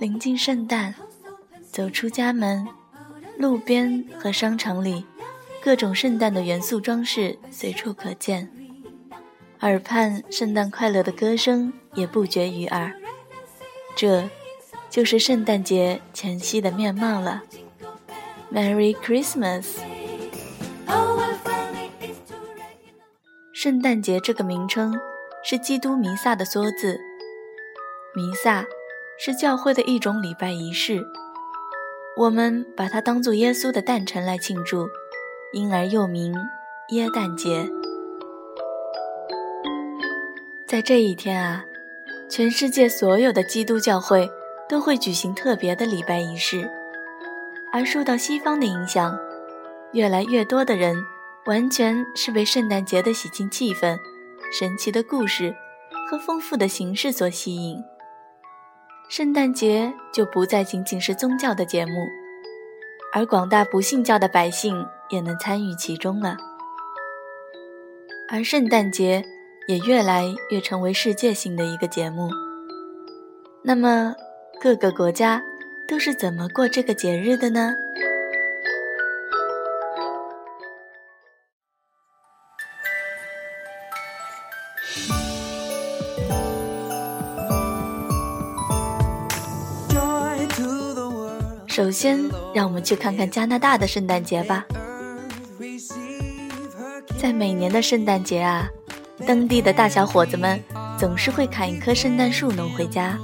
临近圣诞，走出家门，路边和商场里，各种圣诞的元素装饰随处可见，耳畔圣诞快乐的歌声也不绝于耳。这，就是圣诞节前夕的面貌了。Merry Christmas！圣诞节这个名称是基督弥撒的缩字。弥撒是教会的一种礼拜仪式，我们把它当做耶稣的诞辰来庆祝，因而又名耶诞节。在这一天啊，全世界所有的基督教会都会举行特别的礼拜仪式，而受到西方的影响，越来越多的人完全是被圣诞节的喜庆气氛、神奇的故事和丰富的形式所吸引。圣诞节就不再仅仅是宗教的节目，而广大不信教的百姓也能参与其中了。而圣诞节也越来越成为世界性的一个节目。那么，各个国家都是怎么过这个节日的呢？首先，让我们去看看加拿大的圣诞节吧。在每年的圣诞节啊，当地的大小伙子们总是会砍一棵圣诞树弄回家，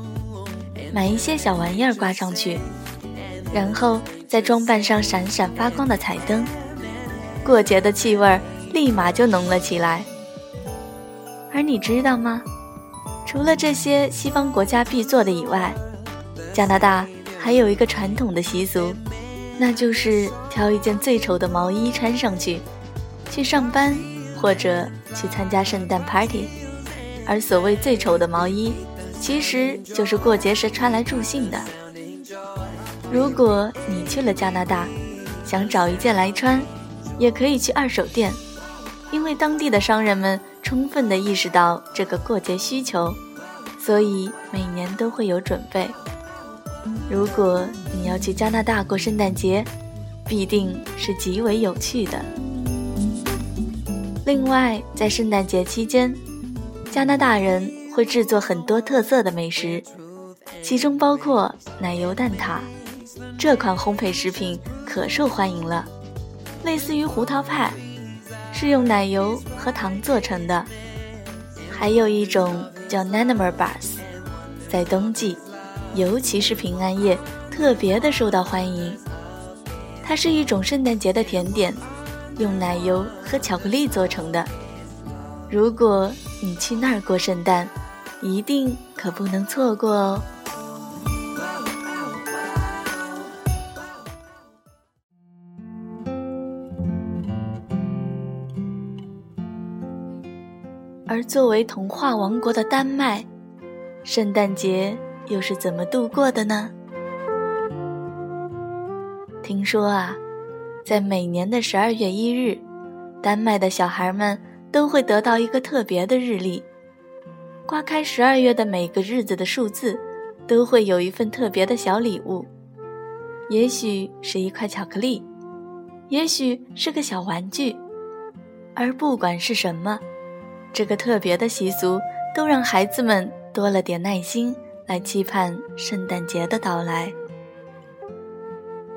买一些小玩意儿挂上去，然后再装扮上闪闪发光的彩灯，过节的气味儿立马就浓了起来。而你知道吗？除了这些西方国家必做的以外，加拿大还有一个传统的习俗，那就是挑一件最丑的毛衣穿上去，去上班或者去参加圣诞 party。而所谓最丑的毛衣，其实就是过节时穿来助兴的。如果你去了加拿大，想找一件来穿，也可以去二手店，因为当地的商人们充分地意识到这个过节需求，所以每年都会有准备。如果你要去加拿大过圣诞节，必定是极为有趣的。另外，在圣诞节期间，加拿大人会制作很多特色的美食，其中包括奶油蛋挞。这款烘焙食品可受欢迎了，类似于胡桃派，是用奶油和糖做成的。还有一种叫 Nanamur Bars，在冬季。尤其是平安夜，特别的受到欢迎。它是一种圣诞节的甜点，用奶油和巧克力做成的。如果你去那儿过圣诞，一定可不能错过哦。而作为童话王国的丹麦，圣诞节。又是怎么度过的呢？听说啊，在每年的十二月一日，丹麦的小孩们都会得到一个特别的日历，刮开十二月的每个日子的数字，都会有一份特别的小礼物，也许是一块巧克力，也许是个小玩具，而不管是什么，这个特别的习俗都让孩子们多了点耐心。来期盼圣诞节的到来。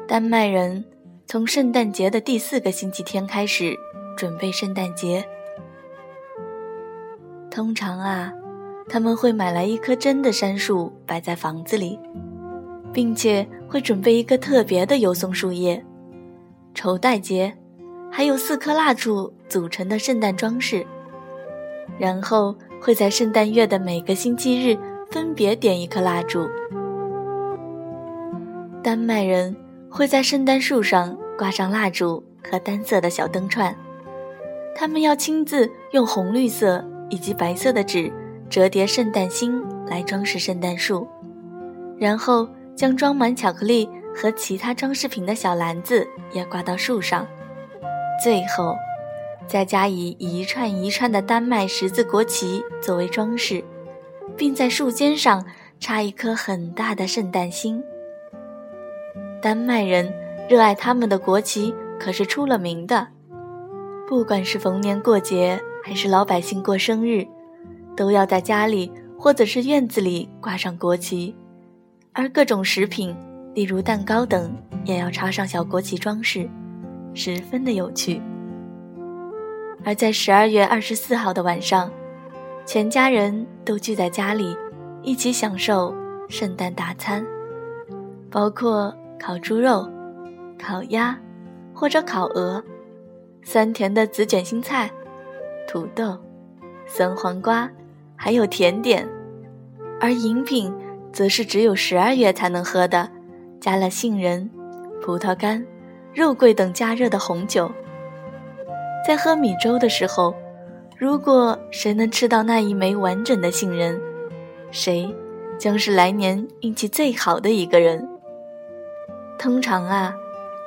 丹麦人从圣诞节的第四个星期天开始准备圣诞节。通常啊，他们会买来一棵真的杉树摆在房子里，并且会准备一个特别的油松树叶、绸带结，还有四颗蜡烛组成的圣诞装饰。然后会在圣诞月的每个星期日。分别点一颗蜡烛。丹麦人会在圣诞树上挂上蜡烛和单色的小灯串，他们要亲自用红绿色以及白色的纸折叠圣诞星来装饰圣诞树，然后将装满巧克力和其他装饰品的小篮子也挂到树上，最后再加以一串一串的丹麦十字国旗作为装饰，并在树尖上插一颗很大的圣诞星。丹麦人热爱他们的国旗，可是出了名的。不管是逢年过节，还是老百姓过生日，都要在家里或者是院子里挂上国旗，而各种食品。例如蛋糕等，也要插上小国旗装饰，十分的有趣。而在十二月二十四号的晚上，全家人都聚在家里，一起享受圣诞大餐，包括烤猪肉、烤鸭或者烤鹅，酸甜的紫卷心菜、土豆、酸黄瓜，还有甜点。而饮品，则是只有十二月才能喝的。加了杏仁、葡萄干、肉桂等加热的红酒。在喝米粥的时候，如果谁能吃到那一枚完整的杏仁，谁将是来年运气最好的一个人。通常啊，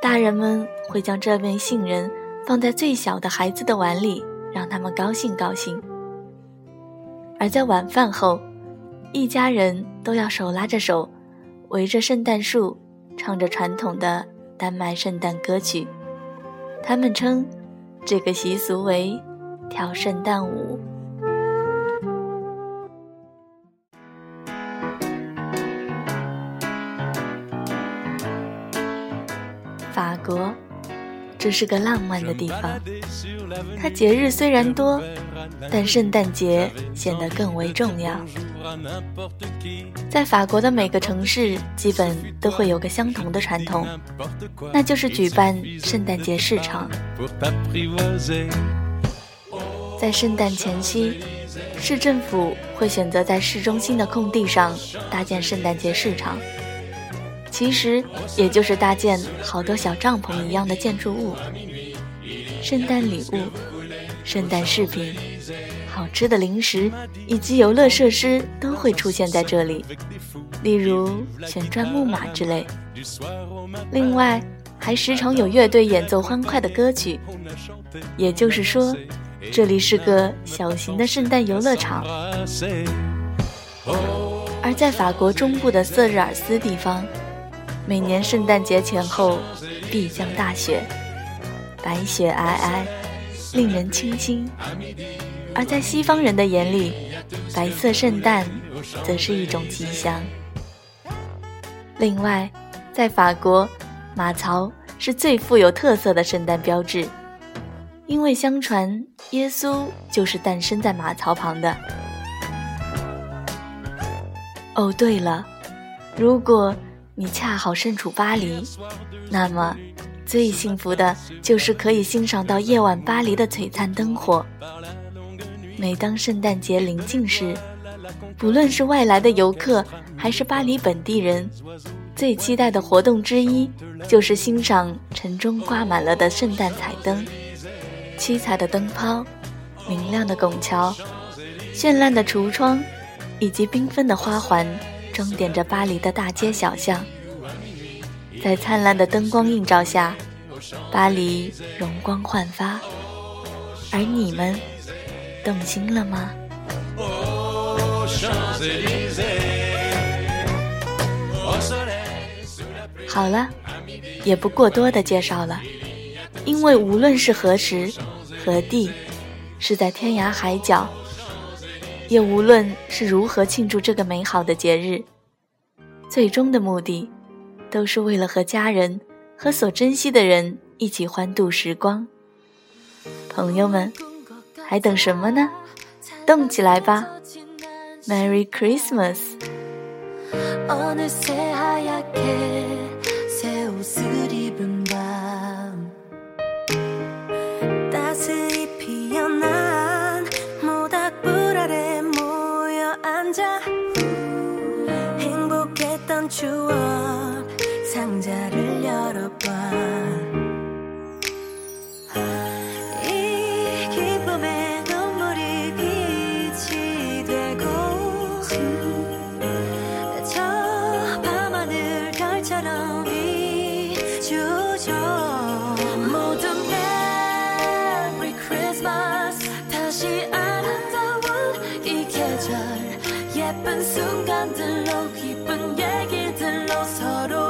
大人们会将这枚杏仁放在最小的孩子的碗里，让他们高兴高兴。而在晚饭后，一家人都要手拉着手，围着圣诞树。唱着传统的丹麦圣诞歌曲，他们称这个习俗为跳圣诞舞。法国，这是个浪漫的地方。它节日虽然多，但圣诞节显得更为重要。在法国的每个城市，基本都会有个相同的传统，那就是举办圣诞节市场。在圣诞前夕，市政府会选择在市中心的空地上搭建圣诞节市场，其实也就是搭建好多小帐篷一样的建筑物。圣诞礼物、圣诞饰品。好吃的零食以及游乐设施都会出现在这里，例如旋转木马之类。另外，还时常有乐队演奏欢快的歌曲。也就是说，这里是个小型的圣诞游乐场。而在法国中部的瑟日尔斯地方，每年圣诞节前后必降大雪，白雪皑皑，令人清新。而在西方人的眼里，白色圣诞则是一种吉祥。另外，在法国，马槽是最富有特色的圣诞标志，因为相传耶稣就是诞生在马槽旁的。哦，对了，如果你恰好身处巴黎，那么最幸福的就是可以欣赏到夜晚巴黎的璀璨灯火。每当圣诞节临近时，不论是外来的游客还是巴黎本地人，最期待的活动之一就是欣赏城中挂满了的圣诞彩灯。七彩的灯泡、明亮的拱桥、绚烂的橱窗，以及缤纷的花环，装点着巴黎的大街小巷。在灿烂的灯光映照下，巴黎容光焕发，而你们。动心了吗？好了，也不过多的介绍了，因为无论是何时何地，是在天涯海角，也无论是如何庆祝这个美好的节日，最终的目的，都是为了和家人、和所珍惜的人一起欢度时光。朋友们，还等什么呢？动起来吧！Merry Christmas！ 상자를 열어봐. 이 기쁨에 눈물이 빛이 되고 저 밤하늘 별처럼 비추죠 모든 Merry Christmas. 다시 아름다운 이 계절. 예쁜 순간들로 기쁜 얘기들로 서로